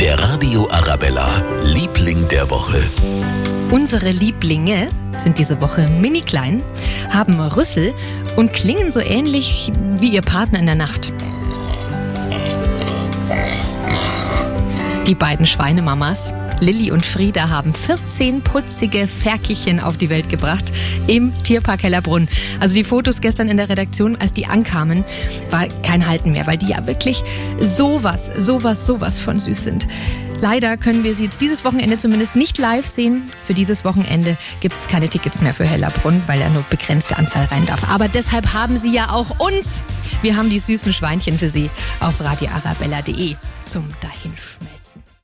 Der Radio Arabella, Liebling der Woche. Unsere Lieblinge sind diese Woche mini klein, haben Rüssel und klingen so ähnlich wie ihr Partner in der Nacht. Die beiden Schweinemamas, Lilly und Frieda, haben 14 putzige Ferkelchen auf die Welt gebracht im Tierpark Hellerbrunn. Also die Fotos gestern in der Redaktion, als die ankamen, war kein Halten mehr, weil die ja wirklich sowas, sowas, sowas von süß sind. Leider können wir sie jetzt dieses Wochenende zumindest nicht live sehen. Für dieses Wochenende gibt es keine Tickets mehr für Hellerbrunn, weil er nur begrenzte Anzahl rein darf. Aber deshalb haben sie ja auch uns. Wir haben die süßen Schweinchen für sie auf radioarabella.de zum Dahinschmelzen.